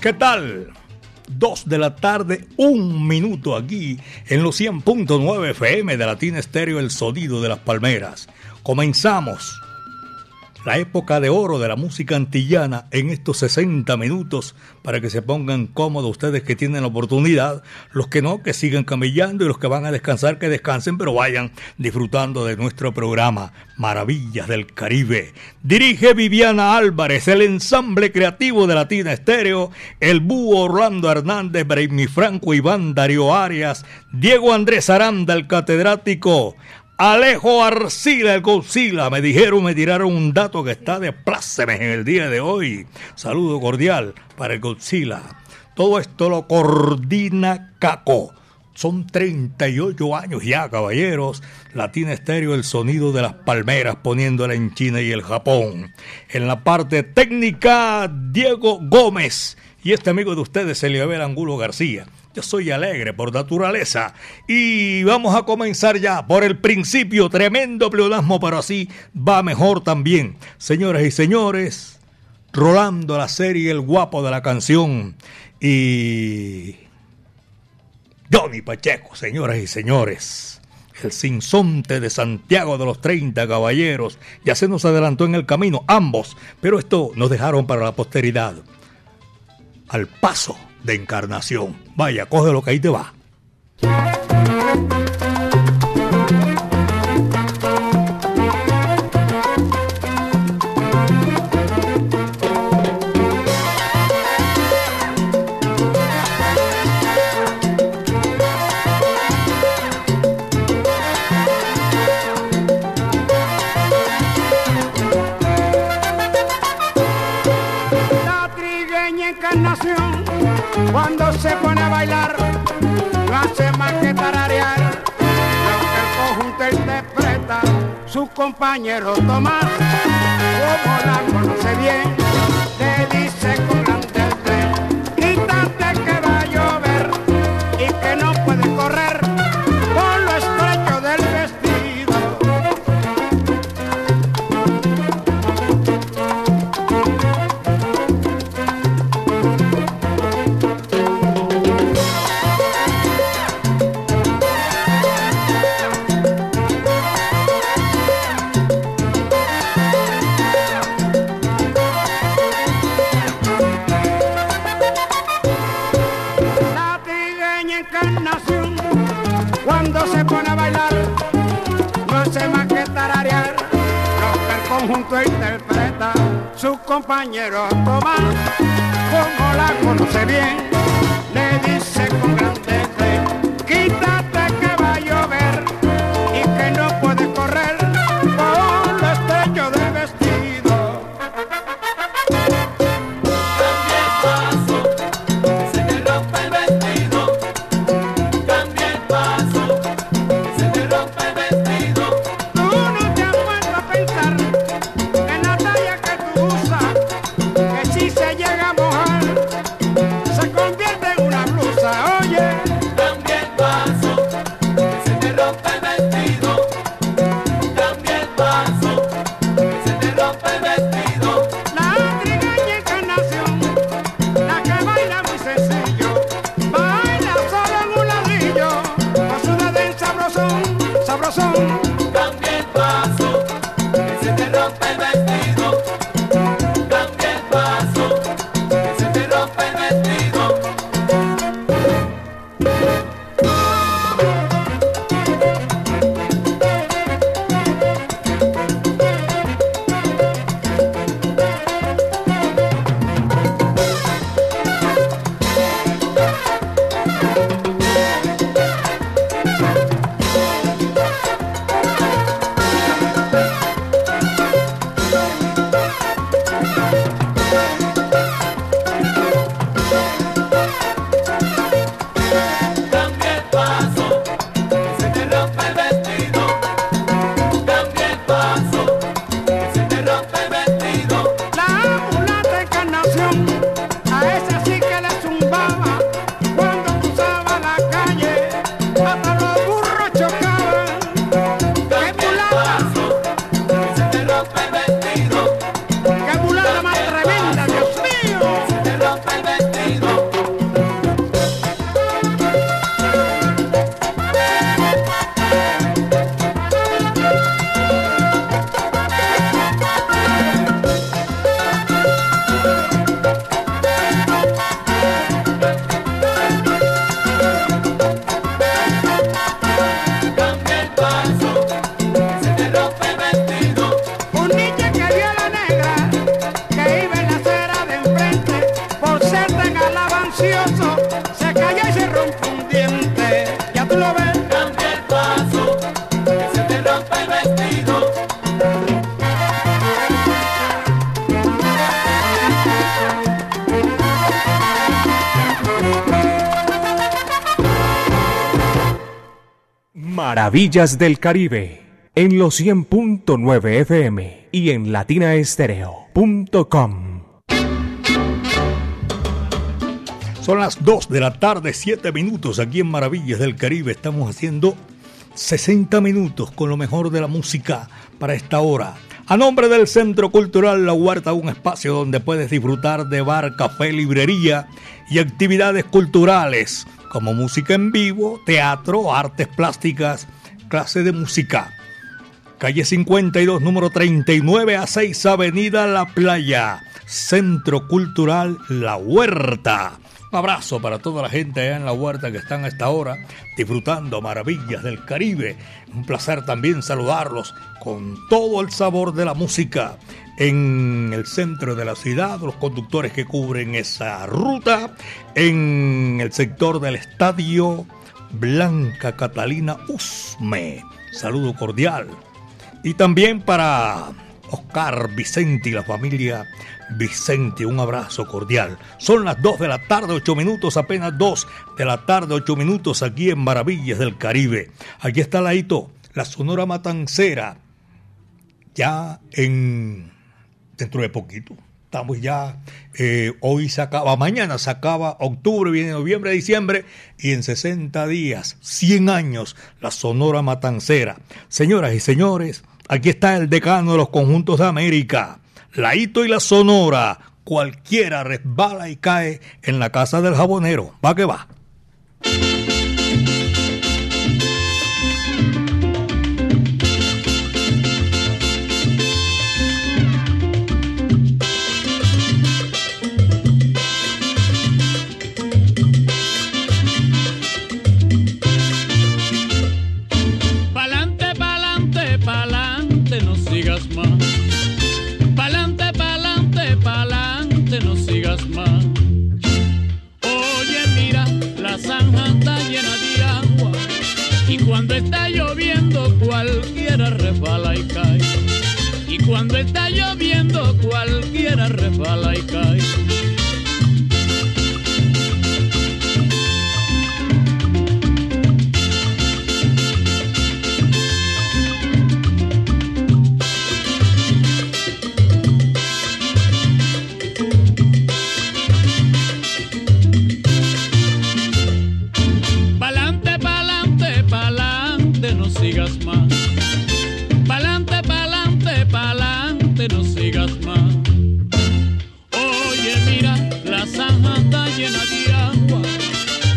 ¿Qué tal? Dos de la tarde, un minuto aquí en los 100.9 FM de Latina Estéreo, el sonido de las palmeras. Comenzamos la época de oro de la música antillana en estos 60 minutos para que se pongan cómodos ustedes que tienen la oportunidad, los que no, que sigan camellando y los que van a descansar, que descansen, pero vayan disfrutando de nuestro programa Maravillas del Caribe. Dirige Viviana Álvarez, el ensamble creativo de Latina Estéreo, el búho Orlando Hernández, Braimi Franco, Iván Darío Arias, Diego Andrés Aranda, el catedrático, Alejo Arcila, el Godzilla. Me dijeron, me tiraron un dato que está de plácemes en el día de hoy. Saludo cordial para el Godzilla. Todo esto lo coordina Caco. Son 38 años ya, caballeros. Latina Estéreo, el sonido de las palmeras, poniéndola en China y el Japón. En la parte técnica, Diego Gómez. Y este amigo de ustedes, Eliabel Angulo García. Yo soy alegre por naturaleza. Y vamos a comenzar ya por el principio. Tremendo pleonasmo, pero así va mejor también. Señoras y señores, Rolando la serie El guapo de la canción. Y. Johnny Pacheco, señoras y señores. El sinsonte de Santiago de los 30 caballeros. Ya se nos adelantó en el camino, ambos. Pero esto nos dejaron para la posteridad. Al paso de encarnación. Vaya, coge lo que ahí te va. Su compañero Tomás, como la conoce bien, le dice con grandeza, su compañero Tomás, como la conoce bien, le dice con grandeza, Maravillas del Caribe, en los 100.9 FM y en latinaestereo.com. Son las 2 de la tarde, 7 minutos aquí en Maravillas del Caribe. Estamos haciendo 60 minutos con lo mejor de la música para esta hora. A nombre del Centro Cultural La Huerta, un espacio donde puedes disfrutar de bar, café, librería y actividades culturales como música en vivo, teatro, artes plásticas, clase de música. Calle 52, número 39 a 6, Avenida La Playa, Centro Cultural La Huerta. Un abrazo para toda la gente allá en la huerta que están a esta hora disfrutando maravillas del Caribe. Un placer también saludarlos con todo el sabor de la música en el centro de la ciudad, los conductores que cubren esa ruta, en el sector del estadio Blanca Catalina Usme. Saludo cordial. Y también para Oscar Vicente y la familia Vicente, un abrazo cordial. Son las 2 de la tarde, 8 minutos, apenas 2 de la tarde, 8 minutos aquí en Maravillas del Caribe. Aquí está la hito, la Sonora Matancera, ya en dentro de poquito. Estamos ya, eh, hoy se acaba, mañana se acaba octubre, viene noviembre, diciembre, y en 60 días, 100 años, la Sonora Matancera. Señoras y señores, aquí está el decano de los conjuntos de América, la Hito y la Sonora. Cualquiera resbala y cae en la casa del jabonero. Va que va. Cuando está lloviendo cualquiera resbala y cae.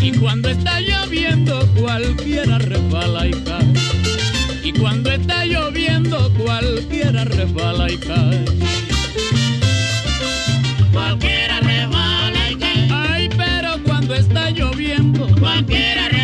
Y cuando está lloviendo cualquiera resbala y cae. Y cuando está lloviendo cualquiera resbala y cae. Cualquiera resbala y cae. Ay, pero cuando está lloviendo cualquiera resbala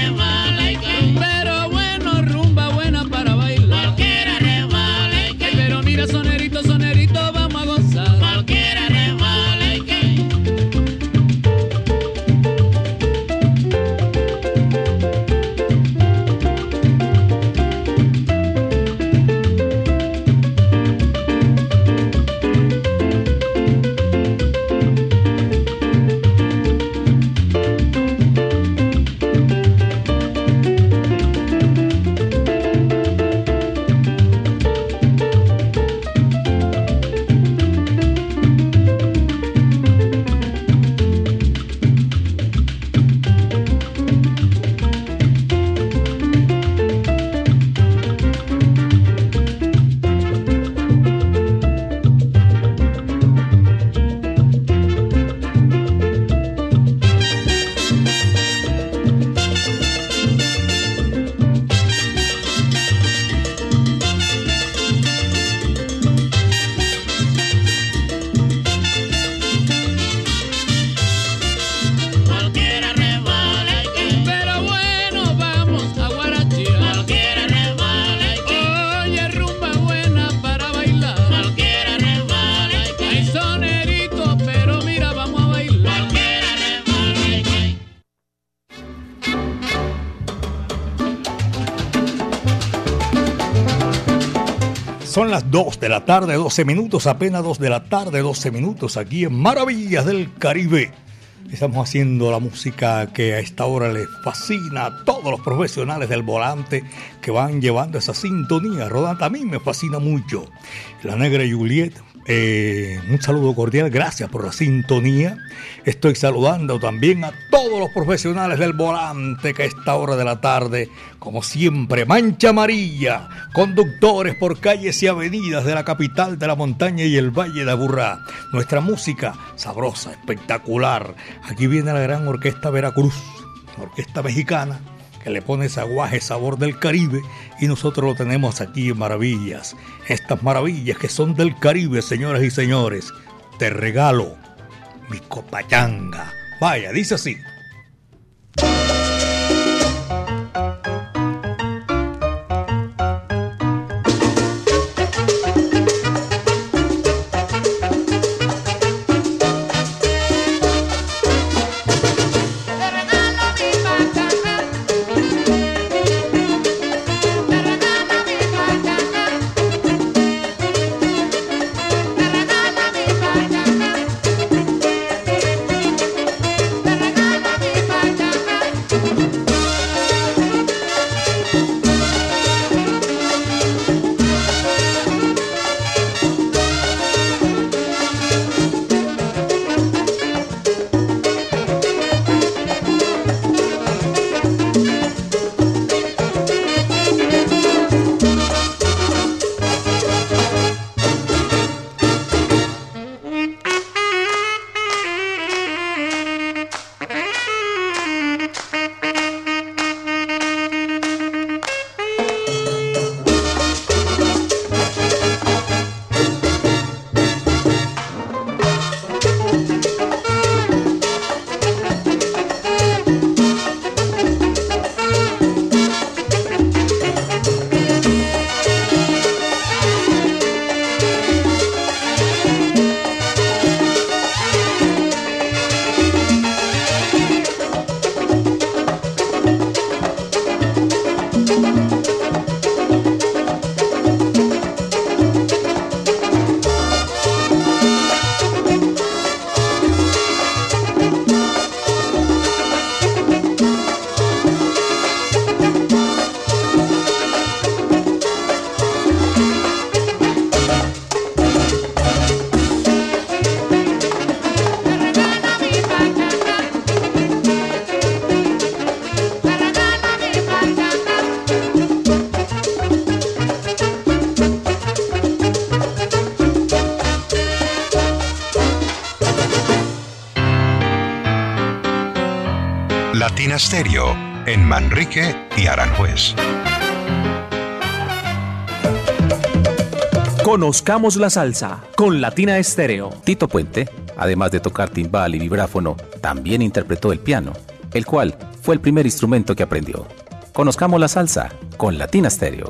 Las 2 de la tarde, 12 minutos, apenas 2 de la tarde, 12 minutos aquí en Maravillas del Caribe. Estamos haciendo la música que a esta hora les fascina a todos los profesionales del volante que van llevando esa sintonía rodante. A mí me fascina mucho. La Negra Juliet, eh, un saludo cordial, gracias por la sintonía. Estoy saludando también a todos los profesionales del volante que a esta hora de la tarde, como siempre, mancha amarilla, conductores por calles y avenidas de la capital de la montaña y el valle de Aburrá. Nuestra música sabrosa, espectacular. Aquí viene la gran orquesta Veracruz, orquesta mexicana que le pone ese aguaje sabor del Caribe y nosotros lo tenemos aquí en Maravillas. Estas maravillas que son del Caribe, señoras y señores. Te regalo mi copachanga. Vaya, dice así. En Manrique y Aranjuez. Conozcamos la salsa con Latina Estéreo. Tito Puente, además de tocar timbal y vibráfono, también interpretó el piano, el cual fue el primer instrumento que aprendió. Conozcamos la salsa con Latina Stereo.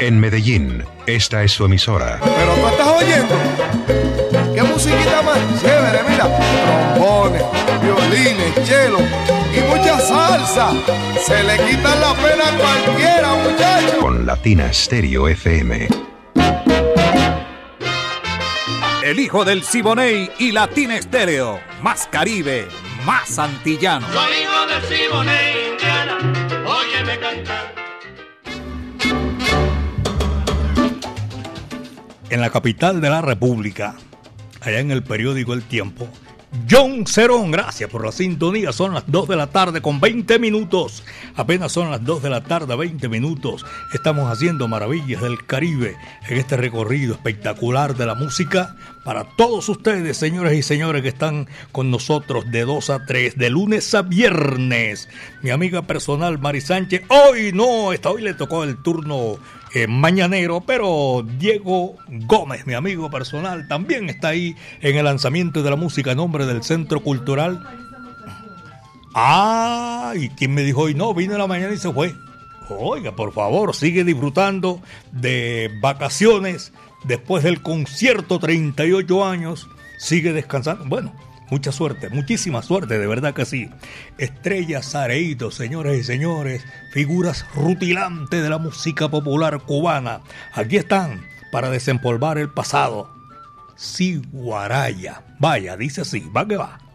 En Medellín, esta es su emisora. Pero tú estás oyendo. Qué musiquita más chévere, mira. Trombones, violines, cello y mucha salsa. Se le quita la pena a cualquiera, muchachos. Con Latina Stereo FM. El hijo del Siboney y Latina Estéreo. Más Caribe, más antillano. Soy hijo de Siboney, en la capital de la República, allá en el periódico El Tiempo. John Cerón, gracias por la sintonía. Son las 2 de la tarde con 20 minutos. Apenas son las 2 de la tarde, 20 minutos. Estamos haciendo maravillas del Caribe en este recorrido espectacular de la música para todos ustedes, señores y señores que están con nosotros de 2 a 3, de lunes a viernes. Mi amiga personal Mari Sánchez, hoy no, esta hoy le tocó el turno eh, mañanero, pero Diego Gómez, mi amigo personal, también está ahí en el lanzamiento de la música a nombre del Centro Cultural. Ah, y quien me dijo hoy no, vino en la mañana y se fue. Oiga, por favor, sigue disfrutando de vacaciones después del concierto 38 años, sigue descansando. Bueno, mucha suerte, muchísima suerte, de verdad que sí. Estrellas Areíto, señores y señores, figuras rutilantes de la música popular cubana. Aquí están para desempolvar el pasado. Siguaraya. Vaya, dice así, va que va.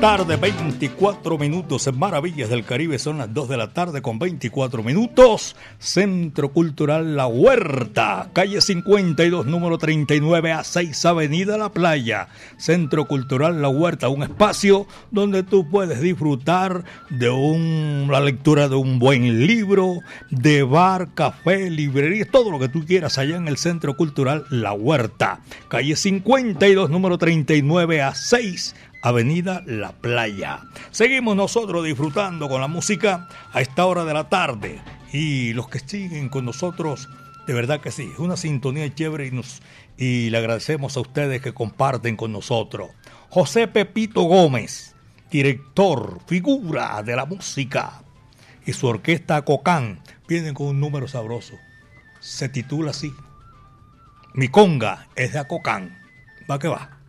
Tarde, 24 minutos. En Maravillas del Caribe son las 2 de la tarde con 24 minutos. Centro Cultural La Huerta, calle 52, número 39 a 6, Avenida La Playa. Centro Cultural La Huerta, un espacio donde tú puedes disfrutar de un, la lectura de un buen libro, de bar, café, librería, todo lo que tú quieras allá en el Centro Cultural La Huerta. Calle 52, número 39 a 6, Avenida La Playa. Seguimos nosotros disfrutando con la música a esta hora de la tarde. Y los que siguen con nosotros, de verdad que sí, es una sintonía chévere y, nos, y le agradecemos a ustedes que comparten con nosotros. José Pepito Gómez, director, figura de la música, y su orquesta Cocán vienen con un número sabroso. Se titula así. Mi conga es de Acocán. Va que va.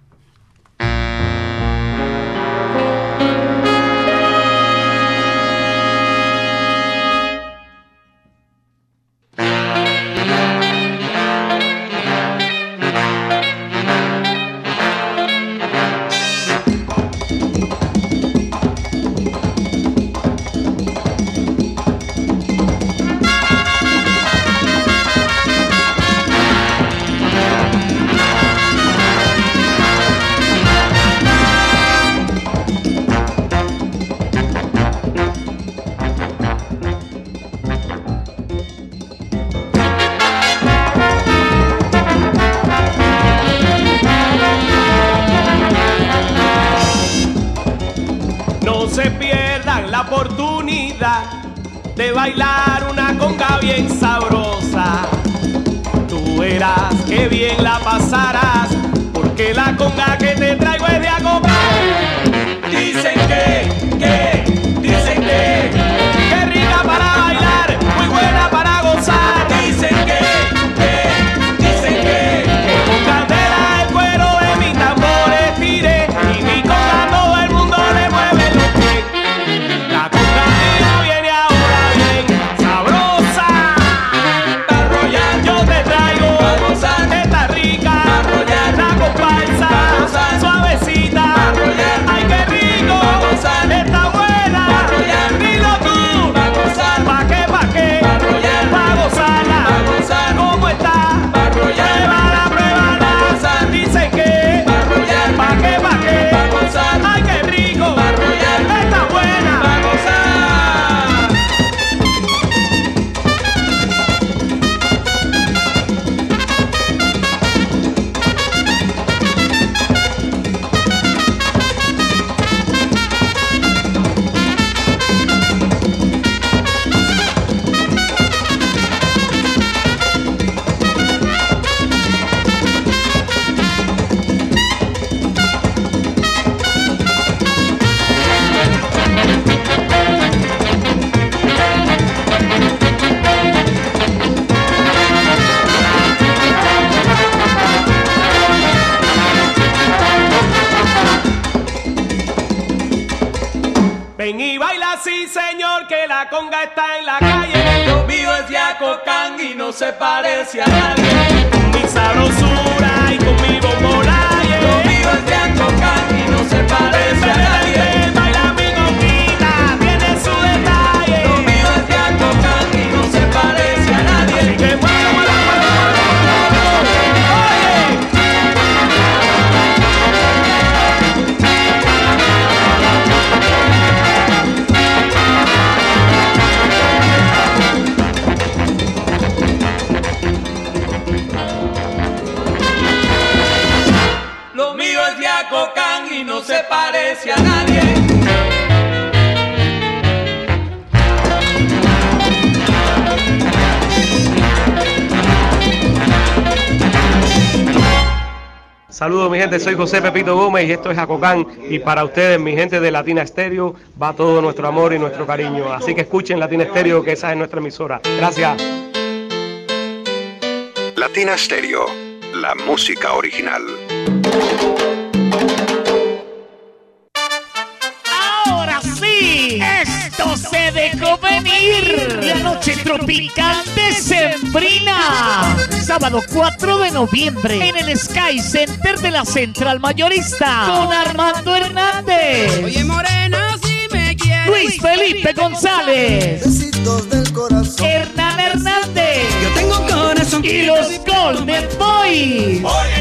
Y no se parece a nadie. Saludos mi gente, soy José Pepito Gómez y esto es Acocán y para ustedes, mi gente de Latina Estéreo, va todo nuestro amor y nuestro cariño. Así que escuchen Latina Estéreo, que esa es nuestra emisora. Gracias. Latina Stereo, la música original. Venir. La noche tropical de Sembrina. Sábado 4 de noviembre en el Sky Center de la Central Mayorista con Armando Hernández. Oye, morena, si me quieres. Luis Felipe González. Besitos del corazón. Hernán Hernández. Yo tengo corazón. Y los Golden Boys. Oye,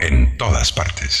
En todas partes.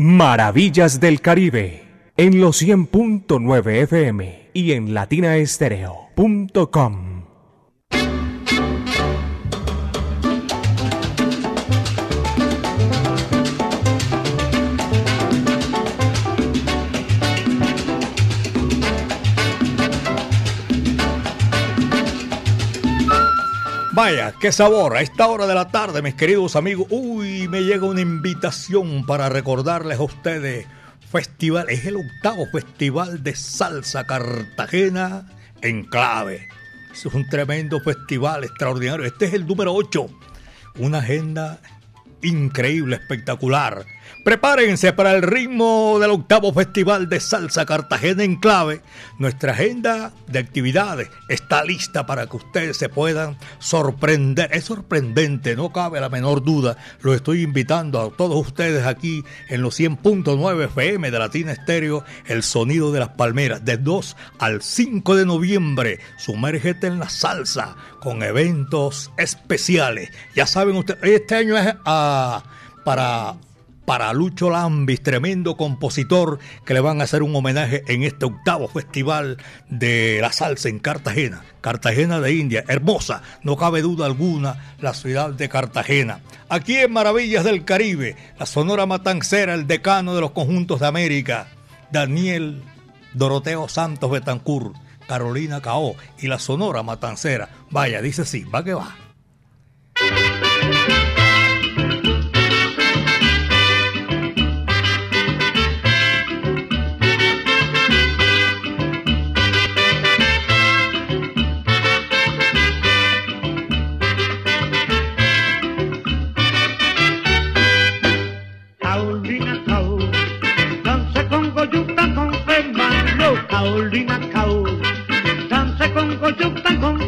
Maravillas del Caribe en los 100.9 FM y en latinaestereo.com. Vaya, qué sabor. A esta hora de la tarde, mis queridos amigos, uy, me llega una invitación para recordarles a ustedes. Festival, es el octavo festival de salsa Cartagena en clave. Es un tremendo festival extraordinario. Este es el número 8. Una agenda increíble, espectacular. Prepárense para el ritmo del octavo Festival de Salsa Cartagena en clave. Nuestra agenda de actividades está lista para que ustedes se puedan sorprender. Es sorprendente, no cabe la menor duda. Lo estoy invitando a todos ustedes aquí en los 100.9 FM de Latina Estéreo, el sonido de las palmeras, de 2 al 5 de noviembre. Sumérgete en la salsa con eventos especiales. Ya saben ustedes, este año es ah, para para Lucho Lambis, tremendo compositor, que le van a hacer un homenaje en este octavo festival de la salsa en Cartagena. Cartagena de India, hermosa, no cabe duda alguna, la ciudad de Cartagena. Aquí en Maravillas del Caribe, la Sonora Matancera, el decano de los conjuntos de América, Daniel Doroteo Santos Betancur, Carolina Cao y la Sonora Matancera. Vaya, dice sí, va que va. Hoje o pagode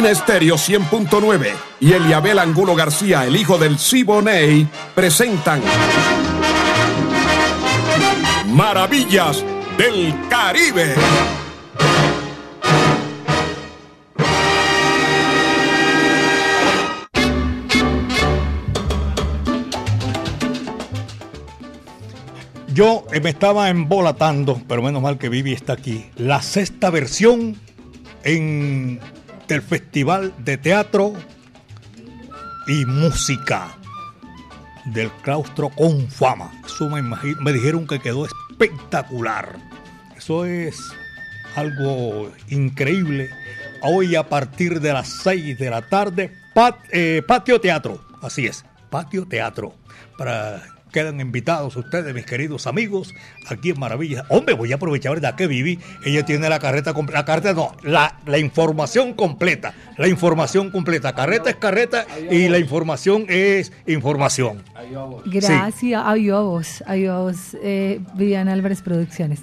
Latina Estéreo 100.9 y Eliabel Angulo García, el hijo del Siboney, presentan Maravillas del Caribe. Yo eh, me estaba embolatando, pero menos mal que Vivi está aquí. La sexta versión en, del Festival de Teatro y Música del Claustro con Fama. Eso me, me dijeron que quedó espectacular. Eso es algo increíble. Hoy a partir de las 6 de la tarde, eh, patio teatro. Así es, patio teatro. Para quedan invitados ustedes, mis queridos amigos, aquí en Maravilla. Hombre, voy a aprovechar, ¿verdad? Que Vivi, ella tiene la carreta completa. La carreta no, la, la información completa. La información completa. Carreta es carreta y la información es información. Gracias, adiós, adiós, eh, Viviana Álvarez Producciones.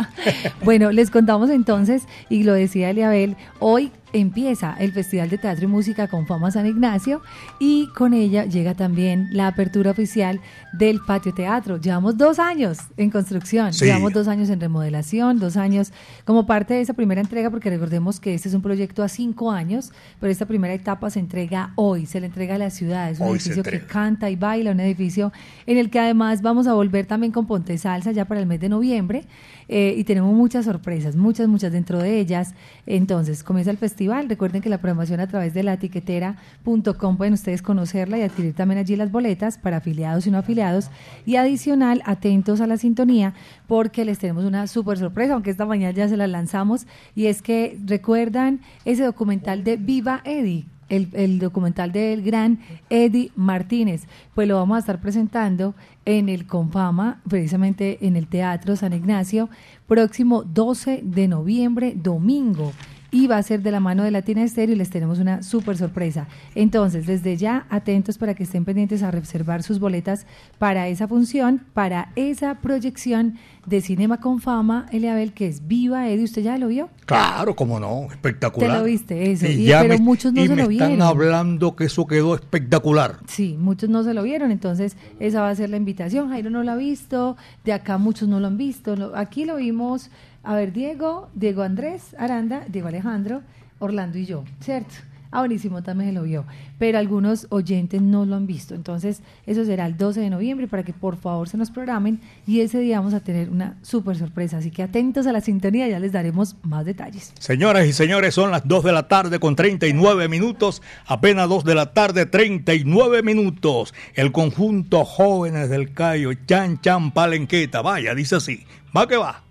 bueno, les contamos entonces, y lo decía Eliabel, hoy empieza el Festival de Teatro y Música con Fama San Ignacio y con ella llega también la apertura oficial del Patio Teatro. Llevamos dos años en construcción, Sí. llevamos dos años en remodelación, dos años como parte de esa primera entrega, porque recordemos que este es un proyecto a cinco años, pero esta primera etapa se entrega hoy, se le entrega a la ciudad, es un Hoy edificio que canta y baila, un edificio en el que además vamos a volver también con Ponte Salsa ya para el mes de noviembre eh, y tenemos muchas sorpresas, muchas, muchas dentro de ellas. Entonces, comienza el festival, recuerden que la programación a través de la etiquetera.com pueden ustedes conocerla y adquirir también allí las boletas para afiliados y no afiliados. Y adicional, atentos a la sintonía porque les tenemos una súper sorpresa, aunque esta mañana ya se la lanzamos y es que recuerdan ese documental de Viva Eddie el, el documental del gran Eddie Martínez. Pues lo vamos a estar presentando en el Confama, precisamente en el Teatro San Ignacio, próximo 12 de noviembre, domingo. Y va a ser de la mano de Latina Estéreo y les tenemos una súper sorpresa. Entonces, desde ya, atentos para que estén pendientes a reservar sus boletas para esa función, para esa proyección de Cinema con Fama, Eliabel, que es Viva Eddie. ¿Usted ya lo vio? Claro, como no, espectacular. Te lo viste, eso. Y pero me- muchos no y se me lo están vieron. hablando que eso quedó espectacular. Sí, muchos no se lo vieron, entonces esa va a ser la invitación. Jairo no lo ha visto, de acá muchos no lo han visto. Aquí lo vimos, a ver, Diego, Diego Andrés Aranda, Diego Alejandro, Orlando y yo, ¿cierto? Ah, buenísimo, también se lo vio. Pero algunos oyentes no lo han visto. Entonces, eso será el 12 de noviembre para que por favor se nos programen y ese día vamos a tener una súper sorpresa. Así que atentos a la sintonía, ya les daremos más detalles. Señoras y señores, son las 2 de la tarde con 39 minutos, apenas 2 de la tarde, 39 minutos. El conjunto Jóvenes del Cayo, Chan Chan Palenqueta, vaya, dice así, va que va.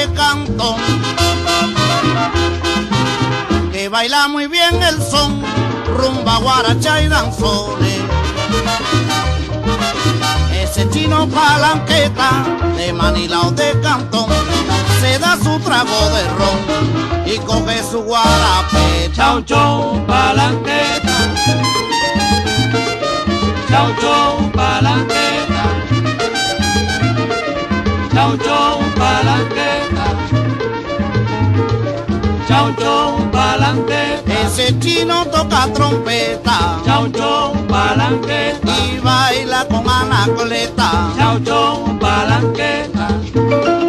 De cantón que baila muy bien el son, rumba, guaracha y danzones. Ese chino palanqueta de Manila o de Cantón se da su trago de ron y coge su guarape. Chau, chau, palanqueta. Chau, chau, Chau, chau, palanqueta. Ese chino toca trompeta. Chau, chau, palanqueta. Y baila con anacoleta. Chau, chau, palanqueta.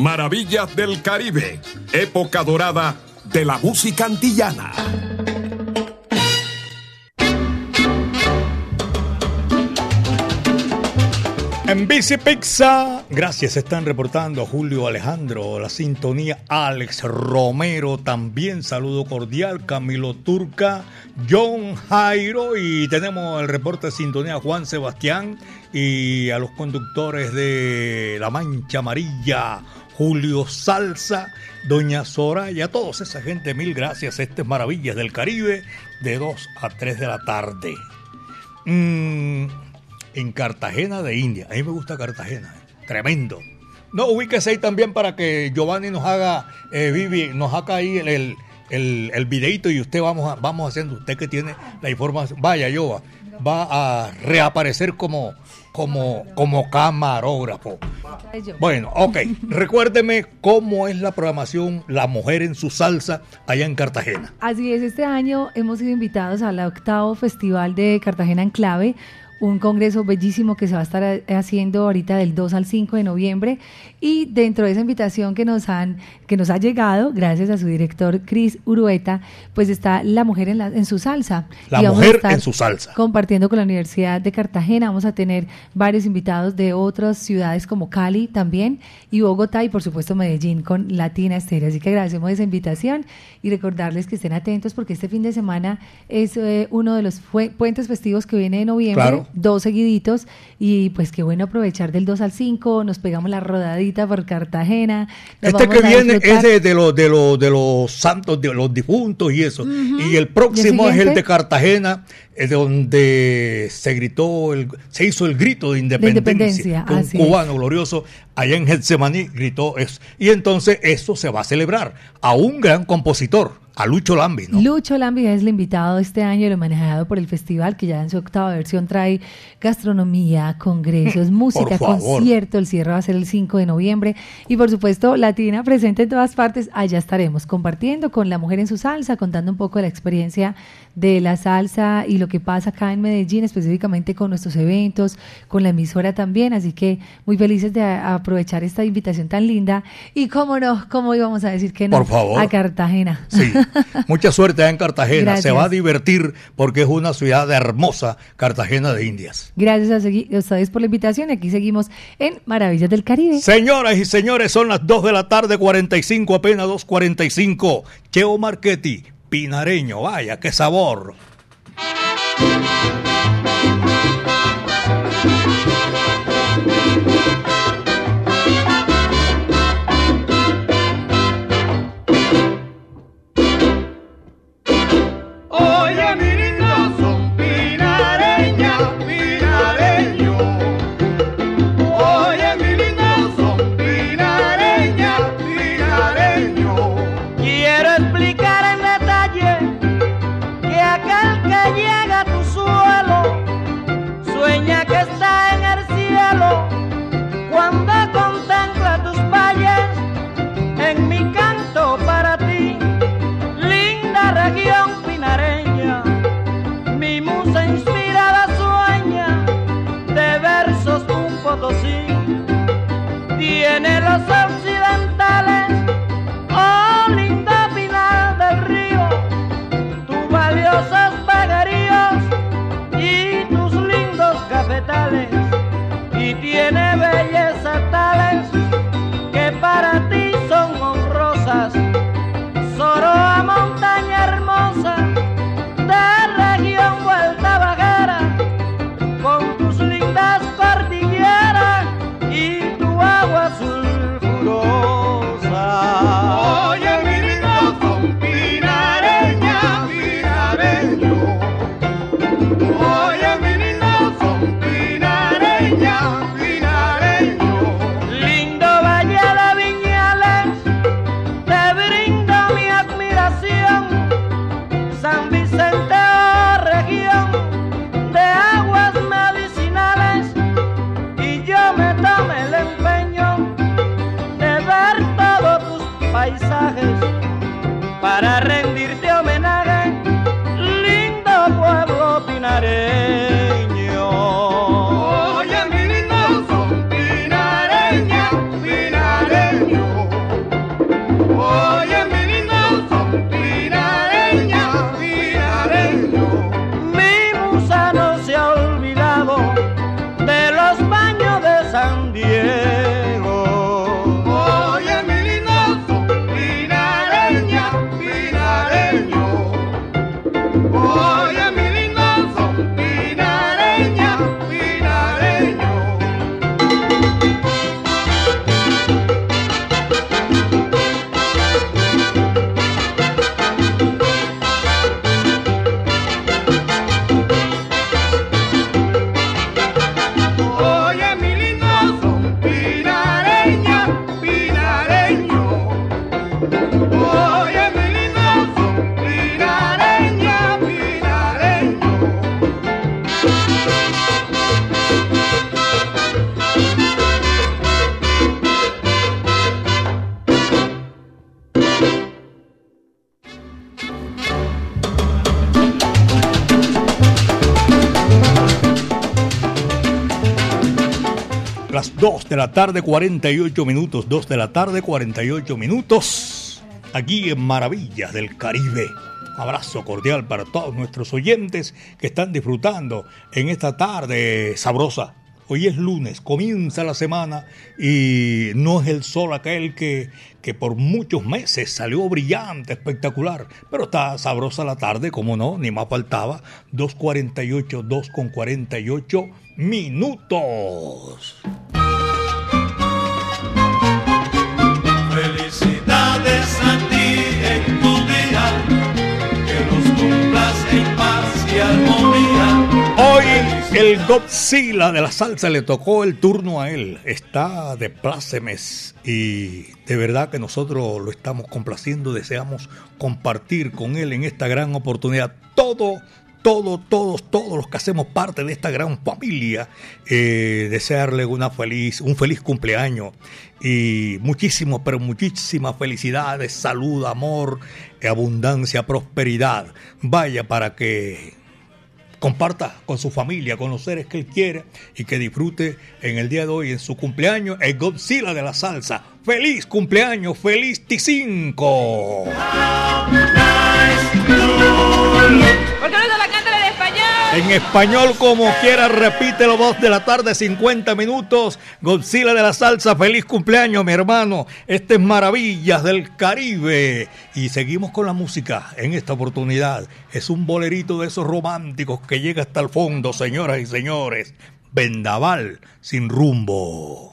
Maravillas del Caribe, época dorada de la música antillana. En Bici Pizza, gracias, están reportando Julio Alejandro, la sintonía Alex Romero, también saludo cordial, Camilo Turca, John Jairo y tenemos el reporte de sintonía Juan Sebastián y a los conductores de La Mancha Amarilla, Julio Salsa, Doña Soraya, todos esa gente, mil gracias, este es Maravillas del Caribe, de 2 a 3 de la tarde. Mm, en Cartagena de India. A mí me gusta Cartagena. eh. Tremendo. No, ubíquese ahí también para que Giovanni nos haga, eh, Vivi, nos haga ahí el, el, videito y usted vamos, a- vamos haciendo, usted que tiene la información. Vaya, Giova, va a reaparecer como, como, como camarógrafo. Bueno, ok. Recuérdeme cómo es la programación La Mujer en su Salsa allá en Cartagena. Así es, este año hemos sido invitados al octavo Festival de Cartagena en Clave, un congreso bellísimo que se va a estar haciendo ahorita del 2 al 5 de noviembre y dentro de esa invitación que nos han que nos ha llegado gracias a su director Chris Urueta, pues está la mujer en, la- en su salsa. La Y Mujer en su Salsa. compartiendo con la Universidad de Cartagena. Vamos a tener varios invitados de otras ciudades como Cali también y Bogotá y por supuesto Medellín con Latina Estéreo. Así que agradecemos esa invitación y recordarles que estén atentos porque este fin de semana es eh, uno de los puentes festivos que viene de noviembre, Claro. dos seguiditos y pues qué bueno aprovechar del 2 al 5, nos pegamos la rodadita por Cartagena. nos Este que viene es de, de los de los de los santos, de los difuntos y eso. Y el próximo ¿Y el es el de Cartagena, es de donde se gritó, el, se hizo el grito de independencia. un es. cubano glorioso allá en Getsemaní gritó eso. Y entonces eso se va a celebrar a un gran compositor, a Lucho Lambi, ¿no? Lucho Lambi es el invitado este año, el manejado por el festival, que ya en su octava versión trae gastronomía, congresos, música, concierto. El cierre va a ser el 5 de noviembre. Y por supuesto, Latina presente en todas partes. Allá estaremos compartiendo con la mujer en su salsa, contando un poco de la experiencia de la salsa y lo que pasa acá en Medellín, específicamente con nuestros eventos, con la emisora también. Así que muy felices de aprovechar esta invitación tan linda. Y cómo no, cómo íbamos a decir que no Por favor. a Cartagena. Sí, mucha suerte en Cartagena. Gracias. Se va a divertir porque es una ciudad hermosa, Cartagena de Indias. Gracias a ustedes por la invitación. Aquí seguimos en Maravillas del Caribe. Señoras y señores, son las 2 de la tarde, 45, apenas 2.45. Cheo Marchetti, pinareño, vaya, qué sabor. Potosí. Tiene los occidentales de la tarde, 48 minutos. 2 de la tarde, 48 minutos. Aquí en Maravillas del Caribe. Abrazo cordial para todos nuestros oyentes que están disfrutando en esta tarde sabrosa. Hoy es lunes, comienza la semana y no es el sol aquel que, que por muchos meses salió brillante, espectacular, pero está sabrosa la tarde, como no, ni más faltaba. 2.48, 2.48 minutos. Hoy el Godzilla de la salsa le tocó el turno a él. Está de plácemes y de verdad que nosotros lo estamos complaciendo. Deseamos compartir con él en esta gran oportunidad todo. Todos, todos, todos los que hacemos parte de esta gran familia, eh, desearle una feliz, un feliz cumpleaños y muchísimas, pero muchísimas felicidades, salud, amor, abundancia, prosperidad. Vaya para que comparta con su familia, con los seres que él quiere y que disfrute en el día de hoy, en su cumpleaños, el Godzilla de la salsa. ¡Feliz cumpleaños! ¡Feliz T5! En español, como quiera, repítelo, voz de la tarde, 50 minutos. Godzilla de la salsa, feliz cumpleaños, mi hermano. Este es Maravillas del Caribe. Y seguimos con la música en esta oportunidad. Es un bolerito de esos románticos que llega hasta el fondo, señoras y señores. Vendaval sin rumbo.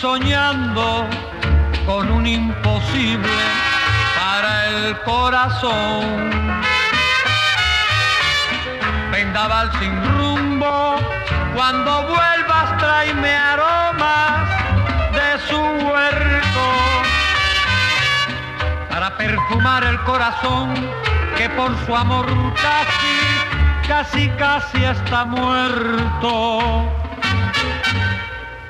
soñando con un imposible para el corazón. Vendaval sin rumbo, cuando vuelvas tráeme aromas de su huerto para perfumar el corazón que por su amor casi, casi, casi está muerto.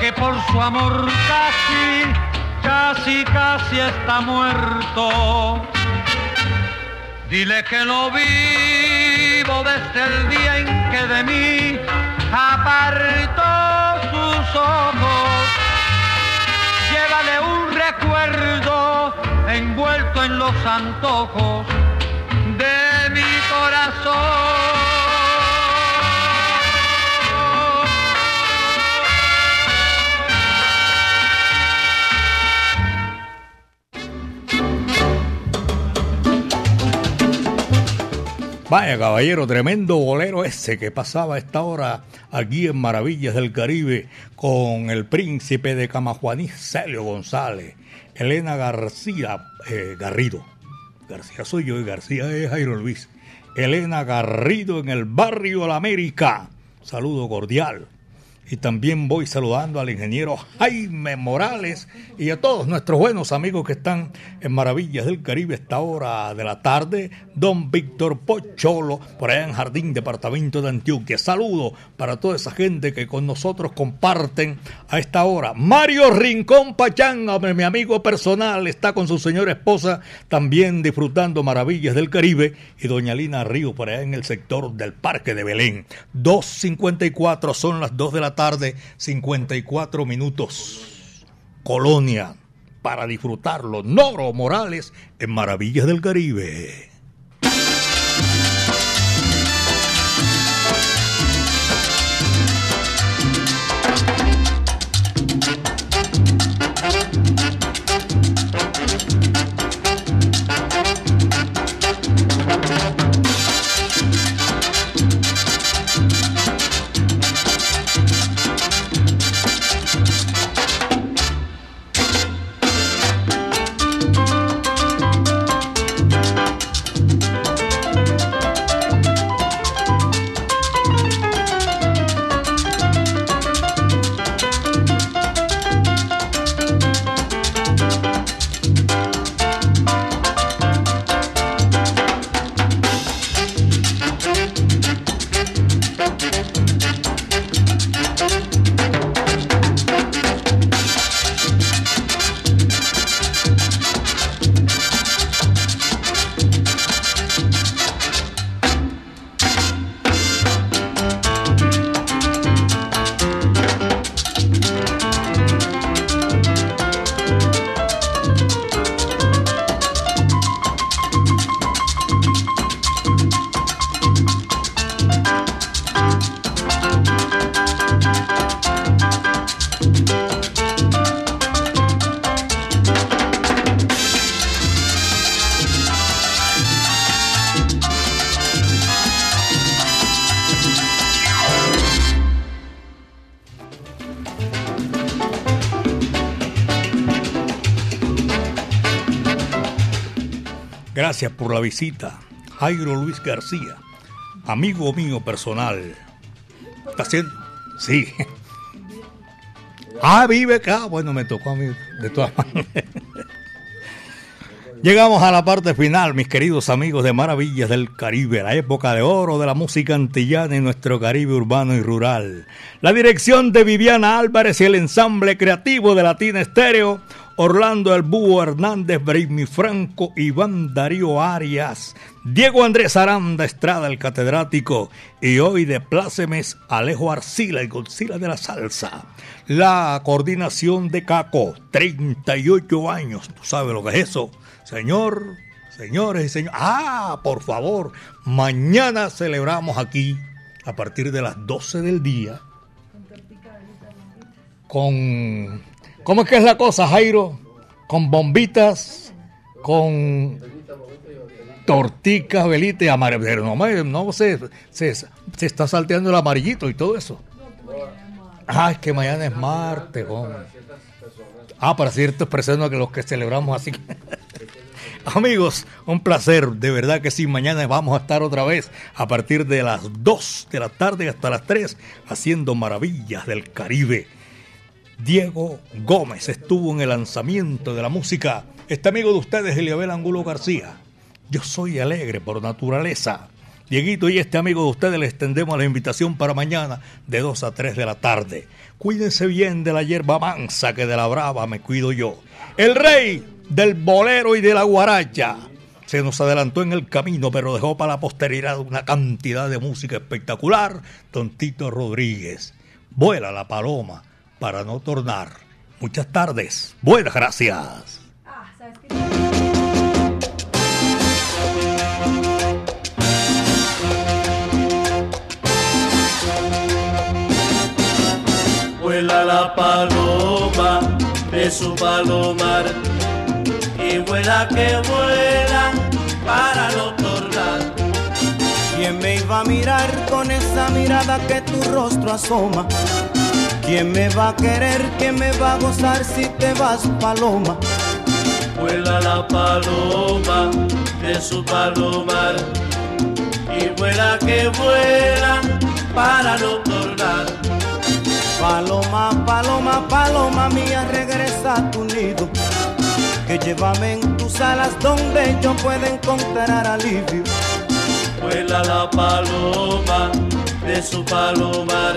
Que por su amor casi, casi, casi está muerto. Dile que no vivo desde el día en que de mí apartó sus ojos. Llévale un recuerdo envuelto en los antojos de mi corazón. Vaya caballero, tremendo bolero ese que pasaba a esta hora aquí en Maravillas del Caribe con el príncipe de Camajuaní, Celio González, Elena García eh, Garrido. García soy yo y García es Jairo Luis. Elena Garrido en el barrio La América. Saludo cordial. Y también voy saludando al ingeniero Jaime Morales y a todos nuestros buenos amigos que están en Maravillas del Caribe a esta hora de la tarde. Don Víctor Pocholo, por allá en Jardín, Departamento de Antioquia. Saludo para toda esa gente que con nosotros comparten a esta hora. Mario Rincón Pachanga, mi amigo personal, está con su señora esposa también disfrutando Maravillas del Caribe. Y doña Lina Río, por allá en el sector del Parque de Belén. 2.54 son las 2 de la tarde, 54 minutos. Colonia, para disfrutarlo. Noro Morales en Maravillas del Caribe. Por la visita. Jairo Luis García, amigo mío personal. ¿Está haciendo? Sí. Ah, vive acá. Bueno, me tocó a mí de todas maneras. Llegamos a la parte final, mis queridos amigos de Maravillas del Caribe, la época de oro de la música antillana en nuestro Caribe urbano y rural. La dirección de Viviana Álvarez y el ensamble creativo de Latina Estéreo, Orlando El Hernández, Brimi Franco, Iván Darío Arias, Diego Andrés Aranda Estrada, el catedrático, y hoy de Plácemes, Alejo Arcila y Godzilla de la Salsa. La coordinación de Caco, 38 años, ¿tú sabes lo que es eso? Señor, señores y señores, ah, por favor, mañana celebramos aquí a partir de las 12 del día con ¿Cómo es que es la cosa, Jairo? Con bombitas, con torticas, velitas amarillo. No, no se, se, se, está salteando el amarillito y todo eso. Ah, es que mañana es martes, hombre. Ah, para ciertas personas que los que celebramos así. Amigos, un placer, de verdad que sí, mañana vamos a estar otra vez a partir de las 2 de la tarde hasta las 3 haciendo maravillas del Caribe. Diego Gómez estuvo en el lanzamiento de la música. Este amigo de ustedes, Eliabel Angulo García. Yo soy alegre por naturaleza. Dieguito y este amigo de ustedes les extendemos la invitación para mañana de 2 a 3 de la tarde. Cuídense bien de la hierba mansa que de la brava me cuido yo. El rey del bolero y de la guaracha. Se nos adelantó en el camino, pero dejó para la posteridad una cantidad de música espectacular. Tontito Rodríguez. Vuela la paloma para no tornar. Muchas tardes. Buenas gracias. Vuela la paloma de su palomar y vuela que vuela para no tornar. ¿Quién me iba a mirar con esa mirada que tu rostro asoma? ¿Quién me va a querer? ¿Quién me va a gozar si te vas, paloma? Vuela la paloma de su palomar y vuela que vuela para no tornar. Paloma, paloma, paloma mía, regresa a tu nido. Que llévame en tus alas donde yo pueda encontrar alivio. Vuela la paloma de su palomar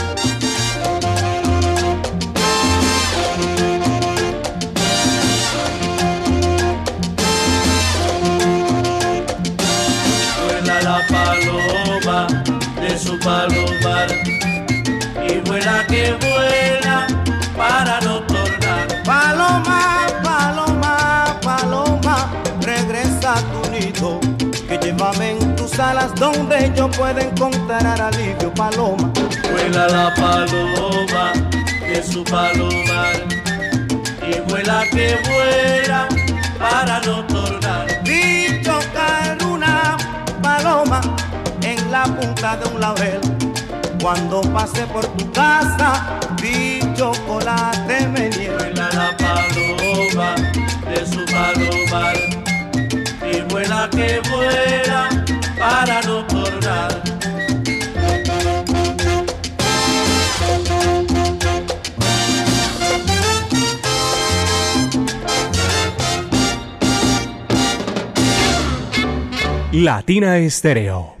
Su palomar y vuela que vuela para no tornar. Paloma, paloma, paloma, regresa a tu nido. Que llévame en tus alas donde yo pueda encontrar alivio, paloma. Vuela la paloma de su palomar y vuela que vuela para no tornar. La punta de un laurel. Cuando pasé por tu casa, vi chocolate me Vuela la paloma de su palomar y vuela que vuela para no tornar. Latina Estéreo